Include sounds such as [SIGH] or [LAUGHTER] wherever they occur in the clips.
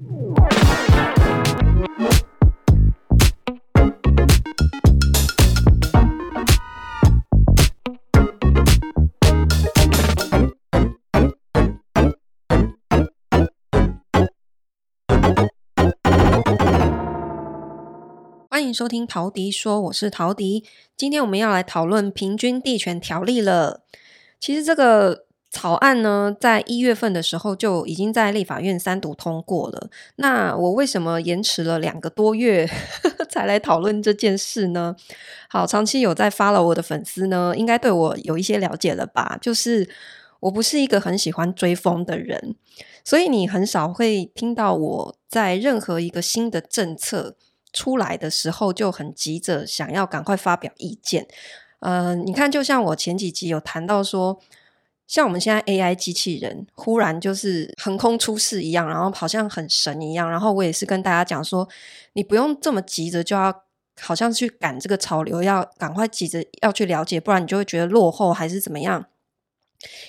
欢迎收听陶迪说，我是陶迪。今天我们要来讨论平均地权条例了。其实这个草案呢，在一月份的时候就已经在立法院三读通过了。那我为什么延迟了两个多月 [LAUGHS] 才来讨论这件事呢？好，长期有在发了我的粉丝呢，应该对我有一些了解了吧？就是我不是一个很喜欢追风的人，所以你很少会听到我在任何一个新的政策出来的时候就很急着想要赶快发表意见，呃，你看，就像我前几集有谈到说，像我们现在 AI 机器人忽然就是横空出世一样，然后好像很神一样，然后我也是跟大家讲说，你不用这么急着就要好像去赶这个潮流，要赶快急着要去了解，不然你就会觉得落后还是怎么样。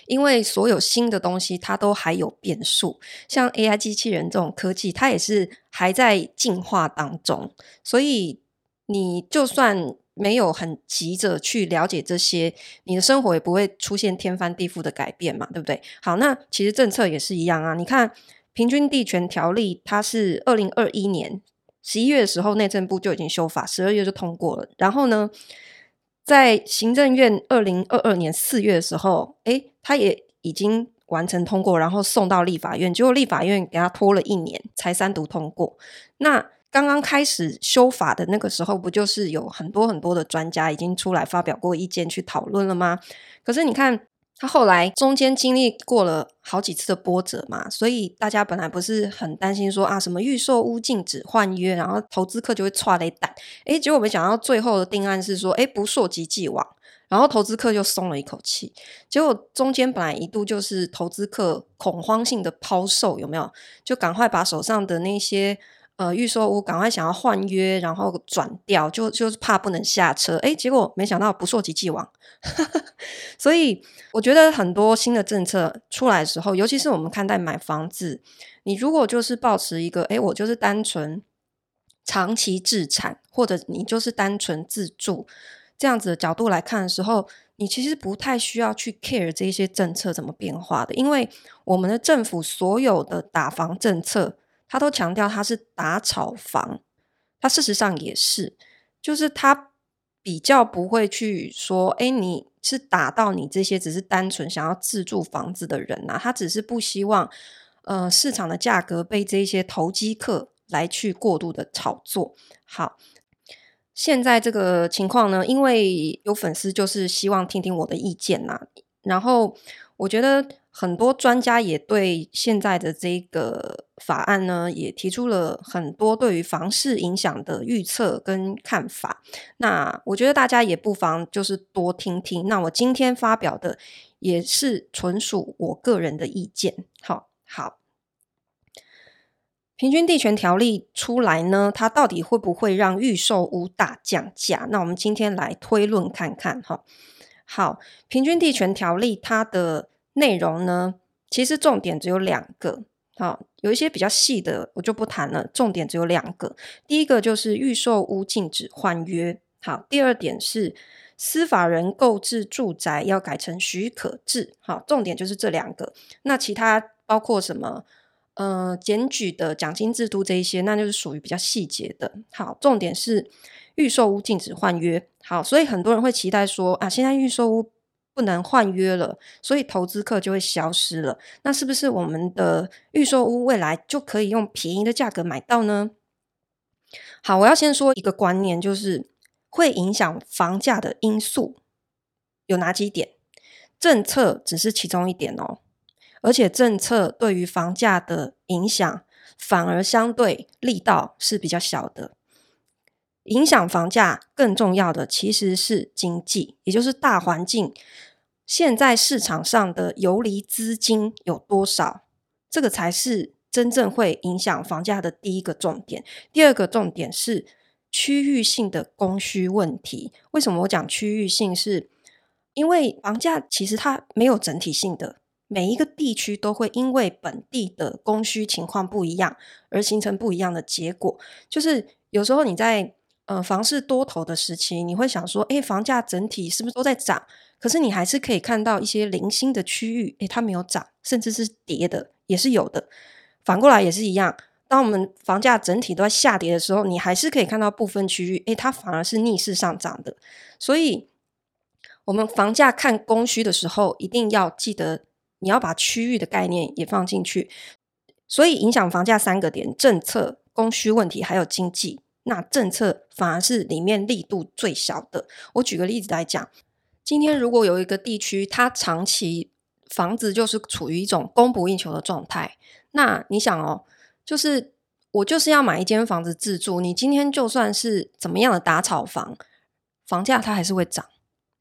因为所有新的东西，它都还有变数。像 AI 机器人这种科技，它也是还在进化当中。所以，你就算没有很急着去了解这些，你的生活也不会出现天翻地覆的改变嘛，对不对？好，那其实政策也是一样啊。你看，平均地权条例，它是二零二一年十一月的时候，内政部就已经修法，十二月就通过了。然后呢，在行政院二零二二年四月的时候，诶，他也已经完成通过，然后送到立法院，结果立法院给他拖了一年才三读通过。那刚刚开始修法的那个时候，不就是有很多很多的专家已经出来发表过意见去讨论了吗？可是你看。他后来中间经历过了好几次的波折嘛，所以大家本来不是很担心说啊，什么预售屋禁止换约，然后投资客就会踹雷弹。诶，结果没想到最后的定案是说，诶，不溯及既往，然后投资客就松了一口气。结果中间本来一度就是投资客恐慌性的抛售，有没有？就赶快把手上的那些。呃，预售屋赶快想要换约，然后转掉，就就是怕不能下车。诶，结果没想到不溯及既往，[LAUGHS] 所以我觉得很多新的政策出来的时候，尤其是我们看待买房子，你如果就是抱持一个，诶，我就是单纯长期置产，或者你就是单纯自住这样子的角度来看的时候，你其实不太需要去 care 这些政策怎么变化的，因为我们的政府所有的打房政策。他都强调他是打炒房，他事实上也是，就是他比较不会去说，哎，你是打到你这些只是单纯想要自住房子的人呐、他只是不希望，呃，市场的价格被这些投机客来去过度的炒作。好，现在这个情况呢，因为有粉丝就是希望听听我的意见呐、然后我觉得。很多专家也对现在的这个法案呢，也提出了很多对于房市影响的预测跟看法。那我觉得大家也不妨就是多听听。那我今天发表的也是纯属我个人的意见。好，好，平均地权条例出来呢，它到底会不会让预售屋大降价？那我们今天来推论看看。哈，好，平均地权条例它的。内容呢，其实重点只有两个，好，有一些比较细的我就不谈了。重点只有两个，第一个就是预售屋禁止换约，好，第二点是司法人购置住宅要改成许可制，好，重点就是这两个。那其他包括什么？呃，检举的奖金制度这一些，那就是属于比较细节的。好，重点是预售屋禁止换约，好，所以很多人会期待说啊，现在预售屋。不能换约了，所以投资客就会消失了。那是不是我们的预售屋未来就可以用便宜的价格买到呢？好，我要先说一个观念，就是会影响房价的因素有哪几点？政策只是其中一点哦，而且政策对于房价的影响反而相对力道是比较小的。影响房价更重要的其实是经济，也就是大环境。现在市场上的游离资金有多少？这个才是真正会影响房价的第一个重点。第二个重点是区域性的供需问题。为什么我讲区域性是？因为房价其实它没有整体性的，每一个地区都会因为本地的供需情况不一样，而形成不一样的结果。就是有时候你在呃房市多头的时期，你会想说，诶，房价整体是不是都在涨？可是你还是可以看到一些零星的区域，诶，它没有涨，甚至是跌的，也是有的。反过来也是一样，当我们房价整体都在下跌的时候，你还是可以看到部分区域，诶，它反而是逆势上涨的。所以，我们房价看供需的时候，一定要记得。你要把区域的概念也放进去，所以影响房价三个点：政策、供需问题，还有经济。那政策反而是里面力度最小的。我举个例子来讲，今天如果有一个地区，它长期房子就是处于一种供不应求的状态，那你想哦，就是我就是要买一间房子自住，你今天就算是怎么样的打炒房，房价它还是会涨。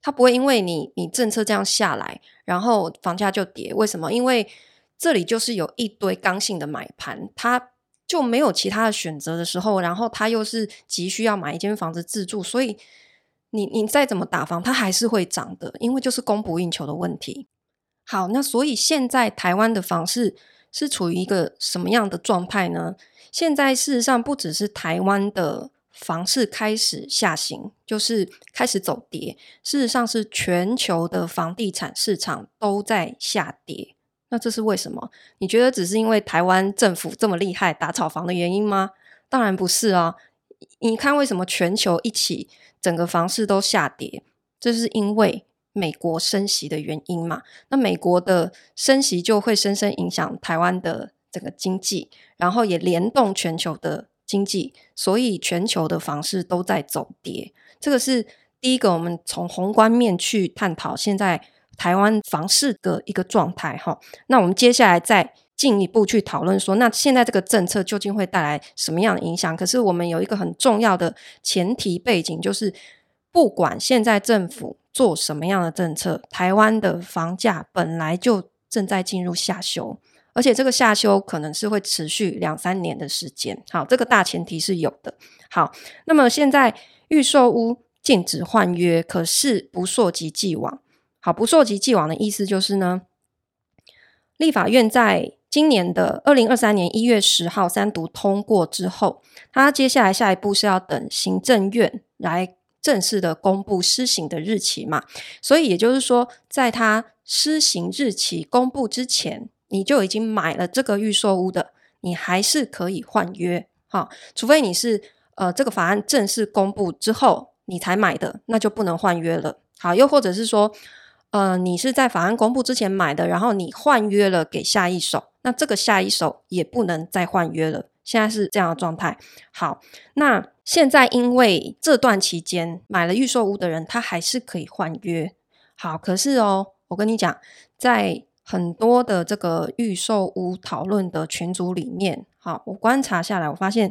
它不会因为你你政策这样下来，然后房价就跌。为什么？因为这里就是有一堆刚性的买盘，它就没有其他的选择的时候，然后他又是急需要买一间房子自住，所以你你再怎么打房，它还是会涨的，因为就是供不应求的问题。好，那所以现在台湾的房市是处于一个什么样的状态呢？现在事实上不只是台湾的。房市开始下行，就是开始走跌。事实上，是全球的房地产市场都在下跌。那这是为什么？你觉得只是因为台湾政府这么厉害打炒房的原因吗？当然不是啊！你看，为什么全球一起整个房市都下跌？这是因为美国升息的原因嘛？那美国的升息就会深深影响台湾的整个经济，然后也联动全球的。经济，所以全球的房市都在走跌，这个是第一个。我们从宏观面去探讨现在台湾房市的一个状态，哈。那我们接下来再进一步去讨论说，那现在这个政策究竟会带来什么样的影响？可是我们有一个很重要的前提背景，就是不管现在政府做什么样的政策，台湾的房价本来就正在进入下修。而且这个下修可能是会持续两三年的时间，好，这个大前提是有的。好，那么现在预售屋禁止换约，可是不溯及既往。好，不溯及既往的意思就是呢，立法院在今年的二零二三年一月十号三读通过之后，它接下来下一步是要等行政院来正式的公布施行的日期嘛。所以也就是说，在它施行日期公布之前，你就已经买了这个预售屋的，你还是可以换约，哈，除非你是呃这个法案正式公布之后你才买的，那就不能换约了。好，又或者是说，呃，你是在法案公布之前买的，然后你换约了给下一手，那这个下一手也不能再换约了。现在是这样的状态。好，那现在因为这段期间买了预售屋的人，他还是可以换约。好，可是哦，我跟你讲，在很多的这个预售屋讨论的群组里面，好，我观察下来，我发现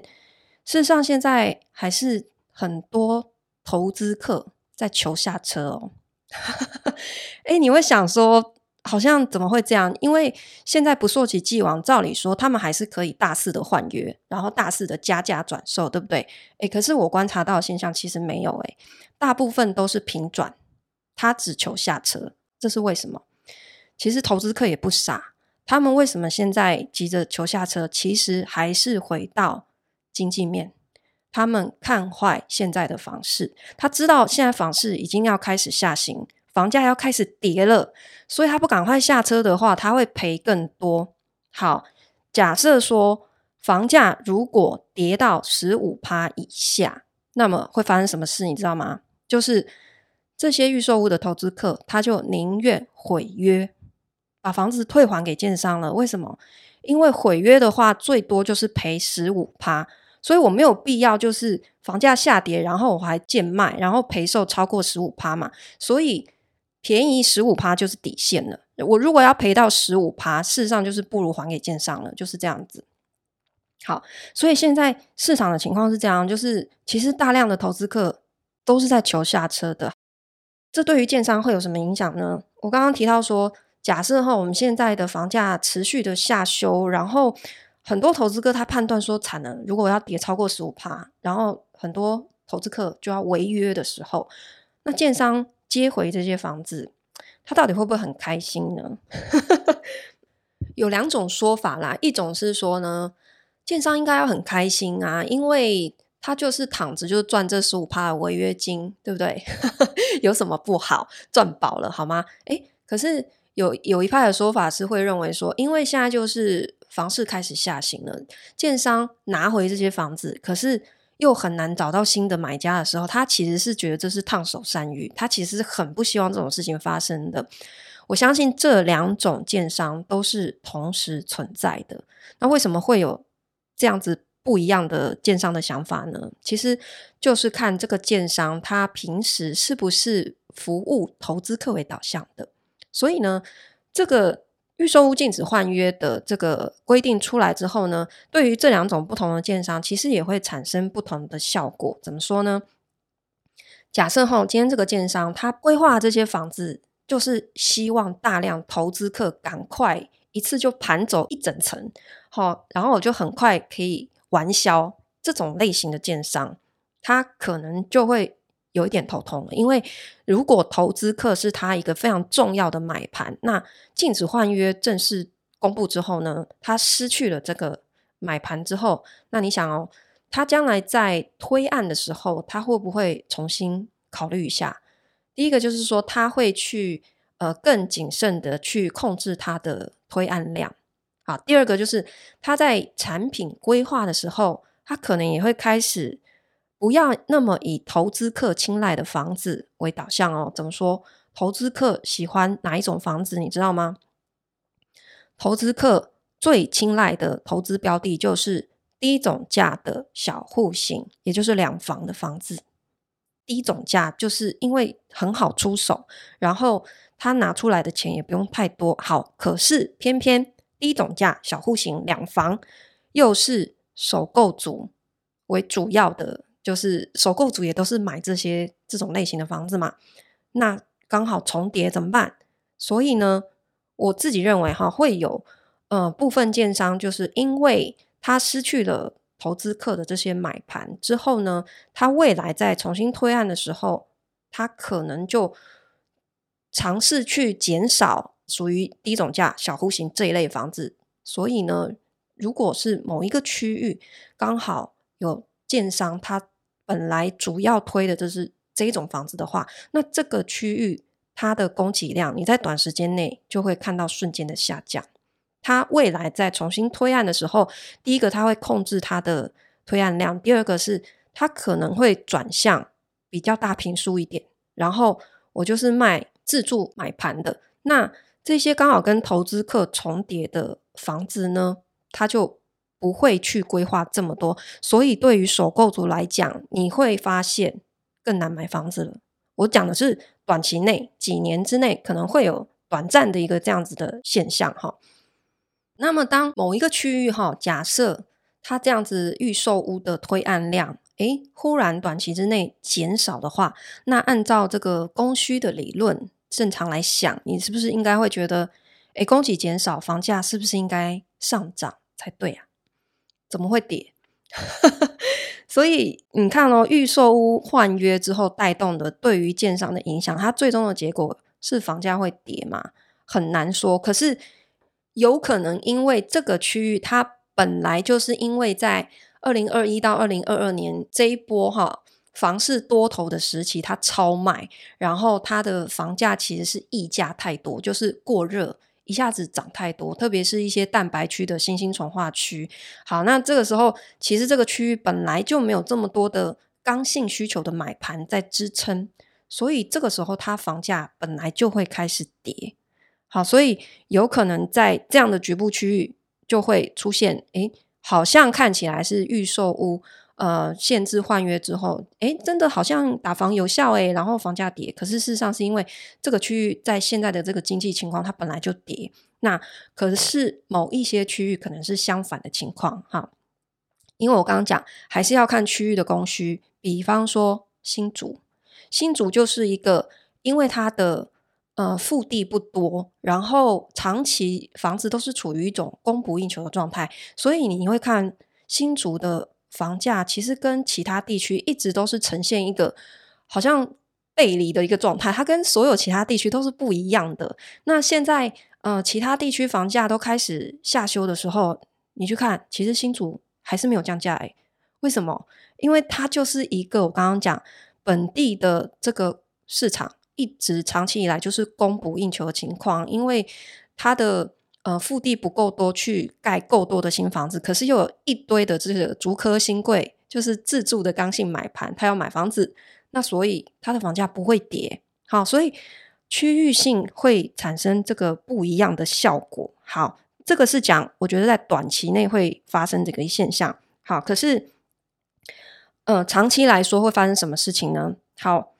事实上现在还是很多投资客在求下车哦。哈哈哎，你会想说，好像怎么会这样？因为现在不溯其既往，照理说他们还是可以大肆的换约，然后大肆的加价转售，对不对？哎，可是我观察到的现象其实没有，哎，大部分都是平转，他只求下车，这是为什么？其实投资客也不傻，他们为什么现在急着求下车？其实还是回到经济面，他们看坏现在的房市，他知道现在房市已经要开始下行，房价要开始跌了，所以他不赶快下车的话，他会赔更多。好，假设说房价如果跌到十五趴以下，那么会发生什么事？你知道吗？就是这些预售屋的投资客，他就宁愿毁约。把房子退还给建商了，为什么？因为毁约的话，最多就是赔十五趴，所以我没有必要就是房价下跌，然后我还贱卖，然后赔售超过十五趴嘛。所以便宜十五趴就是底线了。我如果要赔到十五趴，事实上就是不如还给建商了，就是这样子。好，所以现在市场的情况是这样，就是其实大量的投资客都是在求下车的。这对于建商会有什么影响呢？我刚刚提到说。假设哈，我们现在的房价持续的下修，然后很多投资客他判断说产能如果要跌超过十五趴，然后很多投资客就要违约的时候，那建商接回这些房子，他到底会不会很开心呢？[LAUGHS] 有两种说法啦，一种是说呢，建商应该要很开心啊，因为他就是躺着就赚这十五趴的违约金，对不对？[LAUGHS] 有什么不好？赚饱了好吗？诶，可是有有一派的说法是会认为说，因为现在就是房市开始下行了，建商拿回这些房子，可是又很难找到新的买家的时候，他其实是觉得这是烫手山芋，他其实很不希望这种事情发生的。我相信这两种建商都是同时存在的。那为什么会有这样子不一样的建商的想法呢？其实就是看这个建商他平时是不是服务投资客为导向的。所以呢，这个预售屋禁止换约的这个规定出来之后呢，对于这两种不同的建商，其实也会产生不同的效果。怎么说呢？假设哈，今天这个建商他规划这些房子。就是希望大量投资客赶快一次就盘走一整层，好，然后我就很快可以完销。这种类型的建商，他可能就会有一点头痛了，因为如果投资客是他一个非常重要的买盘，那禁止换约正式公布之后呢，他失去了这个买盘之后，那你想哦，他将来在推案的时候，他会不会重新考虑一下？第一个就是说，他会去呃更谨慎的去控制他的推案量。好，第二个就是他在产品规划的时候，他可能也会开始不要那么以投资客青睐的房子为导向哦。怎么说？投资客喜欢哪一种房子？你知道吗？投资客最青睐的投资标的就是低总价的小户型，也就是两房的房子。低总价就是因为很好出手，然后他拿出来的钱也不用太多。好，可是偏偏低总价小户型两房又是首购族为主要的，就是首购族也都是买这些这种类型的房子嘛。那刚好重叠怎么办？所以呢，我自己认为哈，会有呃部分建商就是因为他失去了。投资客的这些买盘之后呢，他未来再重新推案的时候，他可能就尝试去减少属于低总价小户型这一类房子。所以呢，如果是某一个区域刚好有建商，他本来主要推的就是这一种房子的话，那这个区域它的供给量，你在短时间内就会看到瞬间的下降。它未来在重新推案的时候，第一个它会控制它的推案量，第二个是它可能会转向比较大平数一点，然后我就是卖自住买盘的。那这些刚好跟投资客重叠的房子呢，它就不会去规划这么多，所以对于首购族来讲，你会发现更难买房子了。我讲的是短期内几年之内可能会有短暂的一个这样子的现象哈。那么，当某一个区域哈，假设它这样子预售屋的推案量，诶，忽然短期之内减少的话，那按照这个供需的理论，正常来想，你是不是应该会觉得，诶，供给减少，房价是不是应该上涨才对啊？怎么会跌？[LAUGHS] 所以你看哦，预售屋换约之后带动的对于建商的影响，它最终的结果是房价会跌吗？很难说。可是。有可能因为这个区域，它本来就是因为在二零二一到二零二二年这一波哈房市多头的时期，它超卖，然后它的房价其实是溢价太多，就是过热，一下子涨太多，特别是一些蛋白区的新兴重化区。好，那这个时候其实这个区域本来就没有这么多的刚性需求的买盘在支撑，所以这个时候它房价本来就会开始跌。好，所以有可能在这样的局部区域就会出现，诶，好像看起来是预售屋，呃，限制换约之后，诶，真的好像打房有效，诶，然后房价跌。可是事实上是因为这个区域在现在的这个经济情况，它本来就跌。那可是某一些区域可能是相反的情况，哈，因为我刚刚讲还是要看区域的供需。比方说新竹，新竹就是一个因为它的。呃，腹地不多，然后长期房子都是处于一种供不应求的状态，所以你会看新竹的房价，其实跟其他地区一直都是呈现一个好像背离的一个状态，它跟所有其他地区都是不一样的。那现在呃，其他地区房价都开始下修的时候，你去看，其实新竹还是没有降价诶。为什么？因为它就是一个我刚刚讲本地的这个市场，一直长期以来就是供不应求的情况，因为它的呃腹地不够多去盖够多的新房子，可是又有一堆的这个竹科新贵，就是自住的刚性买盘，他要买房子，那所以它的房价不会跌。好，所以区域性会产生这个不一样的效果。好，这个是讲我觉得在短期内会发生这个现象。好，可是呃长期来说会发生什么事情呢？好。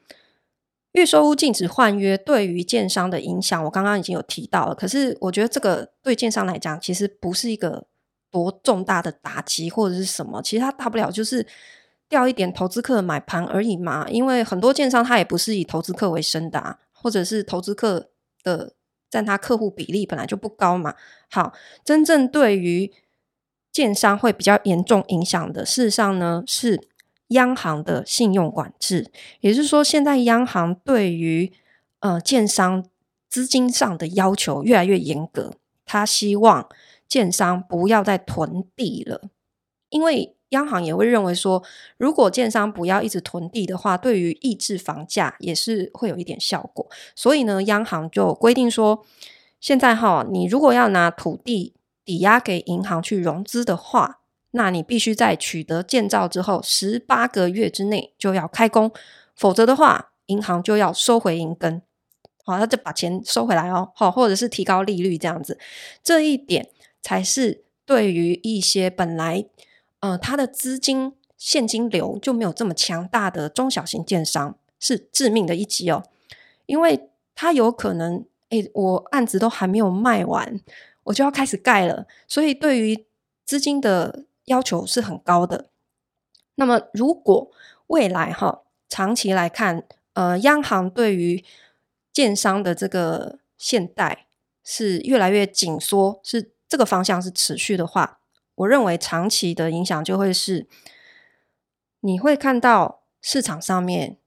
预售屋禁止换约对于建商的影响，我刚刚已经有提到了。可是我觉得这个对建商来讲，其实不是一个多重大的打击或者是什么，其实它大不了就是掉一点投资客的买盘而已嘛。因为很多建商他也不是以投资客为生的啊，或者是投资客的占他客户比例本来就不高嘛。好，真正对于建商会比较严重影响的，事实上呢是。央行的信用管制，也就是说，现在央行对于呃建商资金上的要求越来越严格。他希望建商不要再囤地了，因为央行也会认为说，如果建商不要一直囤地的话，对于抑制房价也是会有一点效果。所以呢，央行就规定说，现在哈，你如果要拿土地抵押给银行去融资的话。那你必须在取得建造之后十八个月之内就要开工，否则的话，银行就要收回银根，好，他就把钱收回来哦，好，或者是提高利率这样子，这一点才是对于一些本来呃他的资金现金流就没有这么强大的中小型建商是致命的一击哦，因为他有可能，诶，我案子都还没有卖完，我就要开始盖了，所以对于资金的要求是很高的。那么，如果未来哈长期来看，呃，央行对于建商的这个限贷是越来越紧缩，是这个方向是持续的话，我认为长期的影响就会是，你会看到市场上面，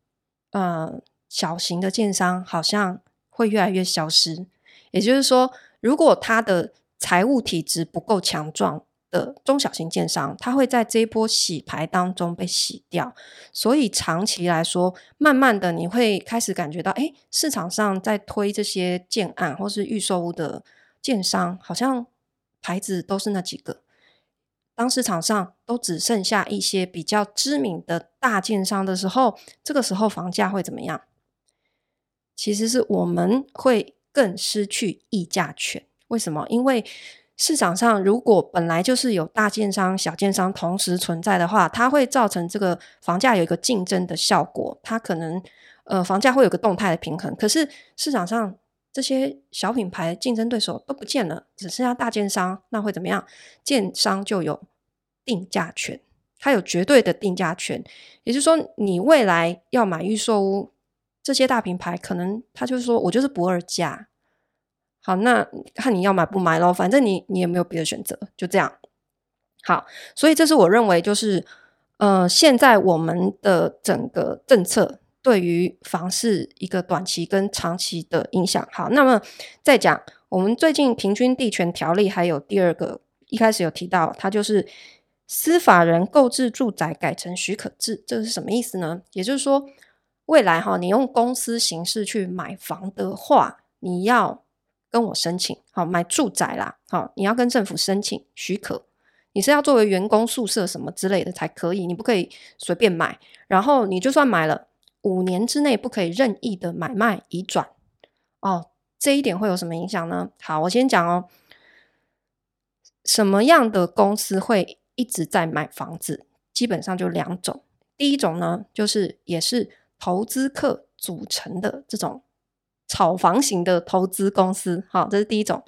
呃，小型的建商好像会越来越消失。也就是说，如果他的财务体质不够强壮，的中小型建商，它会在这一波洗牌当中被洗掉，所以长期来说，慢慢的你会开始感觉到，哎，市场上在推这些建案或是预售屋的建商，好像牌子都是那几个。当市场上都只剩下一些比较知名的大建商的时候，这个时候房价会怎么样？其实是我们会更失去议价权。为什么？因为市场上如果本来就是有大建商、小建商同时存在的话，它会造成这个房价有一个竞争的效果，它可能呃房价会有个动态的平衡。可是市场上这些小品牌竞争对手都不见了，只剩下大建商，那会怎么样？建商就有定价权，它有绝对的定价权。也就是说，你未来要买预售屋，这些大品牌可能他就是说我就是不二价。好，那看你要买不买咯，反正你你也没有别的选择，就这样。好，所以这是我认为就是，呃，现在我们的整个政策对于房市一个短期跟长期的影响。好，那么再讲我们最近平均地权条例，还有第二个一开始有提到，它就是司法人购置住宅改成许可制，这是什么意思呢？也就是说，未来哈，你用公司形式去买房的话，你要。跟我申请好买住宅啦，好，你要跟政府申请许可，你是要作为员工宿舍什么之类的才可以，你不可以随便买。然后你就算买了，五年之内不可以任意的买卖移转。哦，这一点会有什么影响呢？好，我先讲哦，什么样的公司会一直在买房子？基本上就两种，第一种呢，就是也是投资客组成的这种。炒房型的投资公司，好，这是第一种。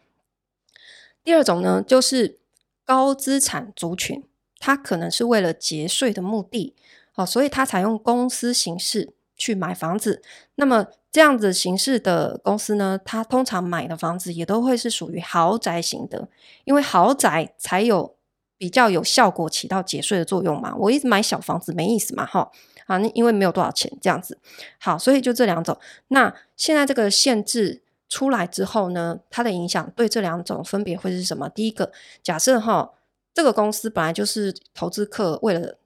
第二种呢，就是高资产族群，它可能是为了节税的目的，好，所以它采用公司形式去买房子。那么这样子形式的公司呢，它通常买的房子也都会是属于豪宅型的，因为豪宅才有比较有效果，起到节税的作用嘛。我一直买小房子没意思嘛，哈啊，那因为没有多少钱这样子。好，所以就这两种。那现在这个限制出来之后呢，它的影响对这两种分别会是什么？第一个，假设哈，这个公司本来就是投资客为了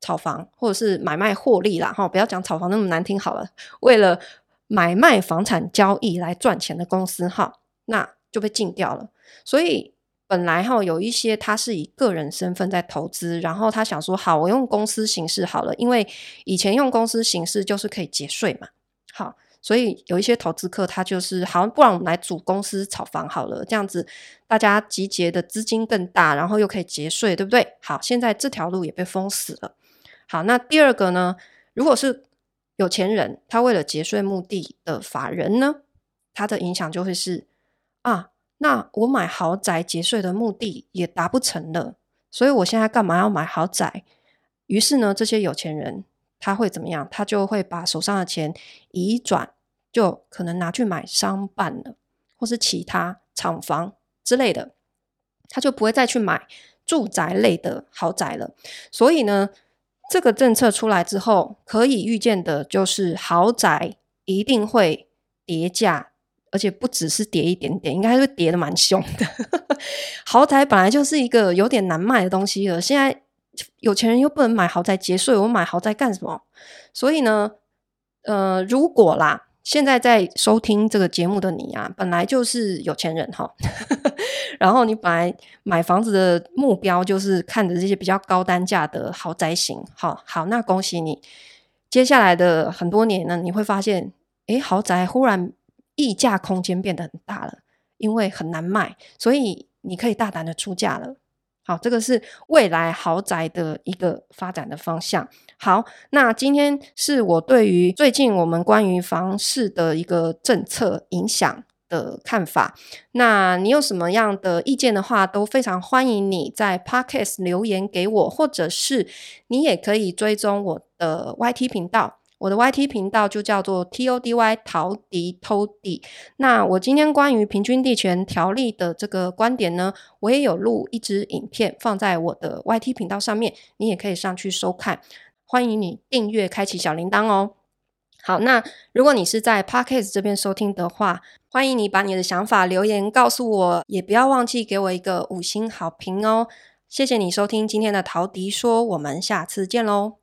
炒房或者是买卖获利啦，哈，不要讲炒房那么难听好了，为了买卖房产交易来赚钱的公司哈，那就被禁掉了。所以。本来哈有一些他是以个人身份在投资，然后他想说好，我用公司形式好了，因为以前用公司形式就是可以节税嘛。好，所以有一些投资客他就是好，不然我们来组公司炒房好了，这样子大家集结的资金更大，然后又可以节税，对不对？好，现在这条路也被封死了。好，那第二个呢？如果是有钱人，他为了节税目的的法人呢，他的影响就会是啊。那我买豪宅节税的目的也达不成了，所以我现在干嘛要买豪宅？于是呢，这些有钱人他会怎么样？他就会把手上的钱移转，就可能拿去买商办了，或是其他厂房之类的，他就不会再去买住宅类的豪宅了。所以呢，这个政策出来之后，可以预见的就是豪宅一定会跌价。而且不只是跌一点点，应该是跌得蛮凶的。[LAUGHS] 豪宅本来就是一个有点难卖的东西了，现在有钱人又不能买豪宅节税，我买豪宅干什么？所以呢，呃，如果啦，现在在收听这个节目的你啊，本来就是有钱人哈，[LAUGHS] 然后你本来买房子的目标就是看着这些比较高单价的豪宅型，好好，那恭喜你，接下来的很多年呢，你会发现，诶，豪宅忽然。溢价空间变得很大了，因为很难卖，所以你可以大胆的出价了。好，这个是未来豪宅的一个发展的方向。好，那今天是我对于最近我们关于房市的一个政策影响的看法。那你有什么样的意见的话，都非常欢迎你在 Podcast 留言给我，或者是你也可以追踪我的 YT 频道。我的 YT 频道就叫做 TODY 陶迪偷地。那我今天关于平均地权条例的这个观点呢，我也有录一支影片放在我的 YT 频道上面，你也可以上去收看。欢迎你订阅，开启小铃铛哦。好，那如果你是在 Podcast 这边收听的话，欢迎你把你的想法留言告诉我，也不要忘记给我一个五星好评哦。谢谢你收听今天的陶迪说，我们下次见喽。